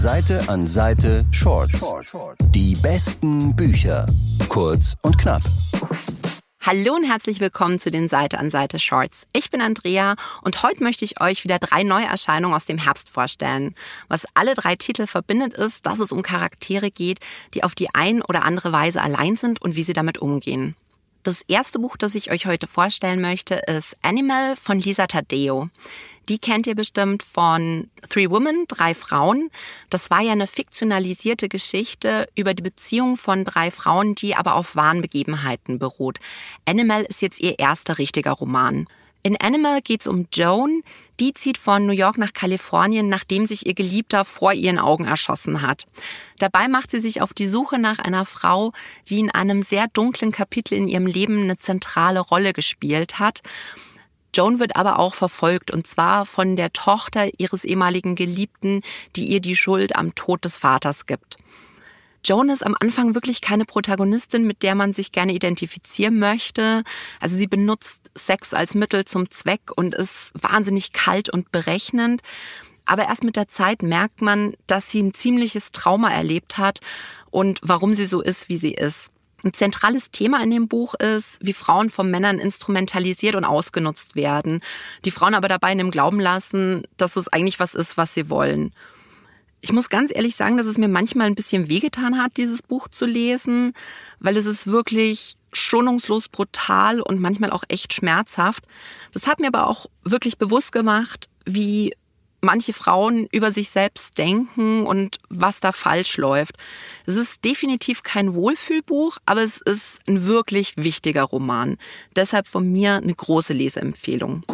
Seite an Seite Shorts. Die besten Bücher. Kurz und knapp. Hallo und herzlich willkommen zu den Seite an Seite Shorts. Ich bin Andrea und heute möchte ich euch wieder drei Neuerscheinungen aus dem Herbst vorstellen. Was alle drei Titel verbindet ist, dass es um Charaktere geht, die auf die ein oder andere Weise allein sind und wie sie damit umgehen. Das erste Buch, das ich euch heute vorstellen möchte, ist Animal von Lisa Taddeo. Die kennt ihr bestimmt von Three Women, drei Frauen. Das war ja eine fiktionalisierte Geschichte über die Beziehung von drei Frauen, die aber auf wahren Begebenheiten beruht. Animal ist jetzt ihr erster richtiger Roman. In Animal geht es um Joan. Die zieht von New York nach Kalifornien, nachdem sich ihr Geliebter vor ihren Augen erschossen hat. Dabei macht sie sich auf die Suche nach einer Frau, die in einem sehr dunklen Kapitel in ihrem Leben eine zentrale Rolle gespielt hat. Joan wird aber auch verfolgt und zwar von der Tochter ihres ehemaligen Geliebten, die ihr die Schuld am Tod des Vaters gibt. Joan ist am Anfang wirklich keine Protagonistin, mit der man sich gerne identifizieren möchte. Also sie benutzt Sex als Mittel zum Zweck und ist wahnsinnig kalt und berechnend. Aber erst mit der Zeit merkt man, dass sie ein ziemliches Trauma erlebt hat und warum sie so ist, wie sie ist. Ein zentrales Thema in dem Buch ist, wie Frauen von Männern instrumentalisiert und ausgenutzt werden. Die Frauen aber dabei in dem Glauben lassen, dass es eigentlich was ist, was sie wollen. Ich muss ganz ehrlich sagen, dass es mir manchmal ein bisschen wehgetan hat, dieses Buch zu lesen, weil es ist wirklich schonungslos brutal und manchmal auch echt schmerzhaft. Das hat mir aber auch wirklich bewusst gemacht, wie manche Frauen über sich selbst denken und was da falsch läuft. Es ist definitiv kein Wohlfühlbuch, aber es ist ein wirklich wichtiger Roman. Deshalb von mir eine große Leseempfehlung.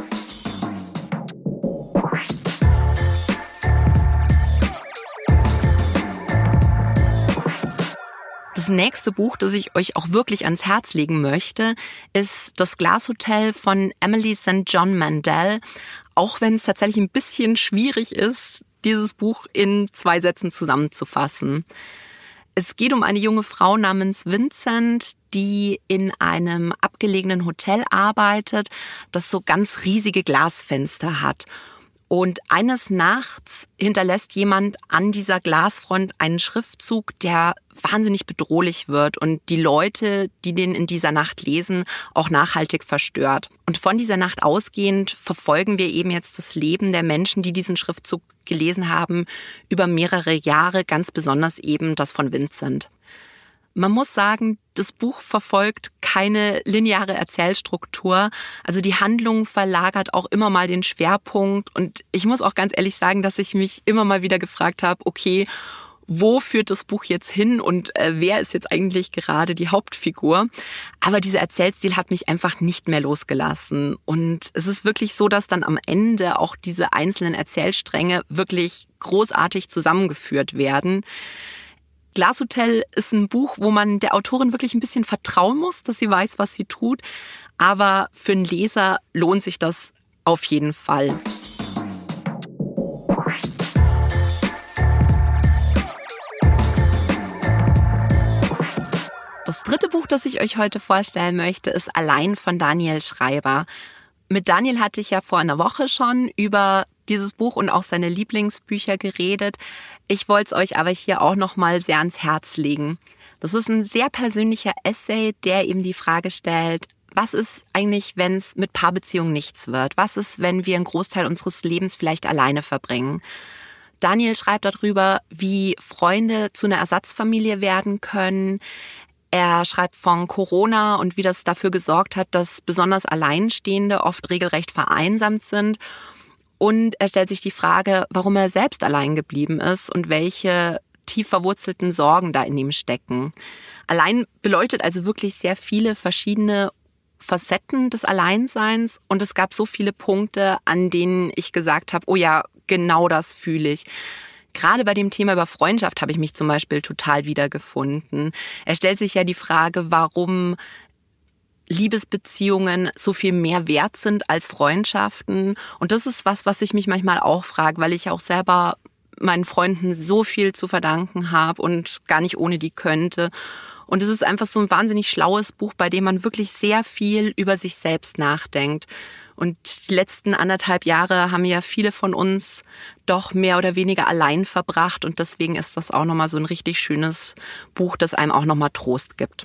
Das nächste Buch, das ich euch auch wirklich ans Herz legen möchte, ist Das Glashotel von Emily St. John Mandel. Auch wenn es tatsächlich ein bisschen schwierig ist, dieses Buch in zwei Sätzen zusammenzufassen. Es geht um eine junge Frau namens Vincent, die in einem abgelegenen Hotel arbeitet, das so ganz riesige Glasfenster hat. Und eines Nachts hinterlässt jemand an dieser Glasfront einen Schriftzug, der wahnsinnig bedrohlich wird und die Leute, die den in dieser Nacht lesen, auch nachhaltig verstört. Und von dieser Nacht ausgehend verfolgen wir eben jetzt das Leben der Menschen, die diesen Schriftzug gelesen haben, über mehrere Jahre, ganz besonders eben das von Vincent. Man muss sagen, das Buch verfolgt keine lineare Erzählstruktur. Also die Handlung verlagert auch immer mal den Schwerpunkt. Und ich muss auch ganz ehrlich sagen, dass ich mich immer mal wieder gefragt habe, okay, wo führt das Buch jetzt hin und äh, wer ist jetzt eigentlich gerade die Hauptfigur. Aber dieser Erzählstil hat mich einfach nicht mehr losgelassen. Und es ist wirklich so, dass dann am Ende auch diese einzelnen Erzählstränge wirklich großartig zusammengeführt werden. Glashotel ist ein Buch, wo man der Autorin wirklich ein bisschen vertrauen muss, dass sie weiß, was sie tut. Aber für einen Leser lohnt sich das auf jeden Fall. Das dritte Buch, das ich euch heute vorstellen möchte, ist Allein von Daniel Schreiber. Mit Daniel hatte ich ja vor einer Woche schon über dieses Buch und auch seine Lieblingsbücher geredet. Ich wollte es euch aber hier auch noch mal sehr ans Herz legen. Das ist ein sehr persönlicher Essay, der eben die Frage stellt, was ist eigentlich, wenn es mit Paarbeziehungen nichts wird? Was ist, wenn wir einen Großteil unseres Lebens vielleicht alleine verbringen? Daniel schreibt darüber, wie Freunde zu einer Ersatzfamilie werden können. Er schreibt von Corona und wie das dafür gesorgt hat, dass besonders Alleinstehende oft regelrecht vereinsamt sind und er stellt sich die Frage, warum er selbst allein geblieben ist und welche tief verwurzelten Sorgen da in ihm stecken. Allein beleuchtet also wirklich sehr viele verschiedene Facetten des Alleinseins und es gab so viele Punkte, an denen ich gesagt habe, oh ja, genau das fühle ich. Gerade bei dem Thema über Freundschaft habe ich mich zum Beispiel total wiedergefunden. Er stellt sich ja die Frage, warum Liebesbeziehungen so viel mehr wert sind als Freundschaften. Und das ist was, was ich mich manchmal auch frage, weil ich auch selber meinen Freunden so viel zu verdanken habe und gar nicht ohne die könnte. Und es ist einfach so ein wahnsinnig schlaues Buch, bei dem man wirklich sehr viel über sich selbst nachdenkt. Und die letzten anderthalb Jahre haben ja viele von uns doch mehr oder weniger allein verbracht. Und deswegen ist das auch nochmal so ein richtig schönes Buch, das einem auch nochmal Trost gibt.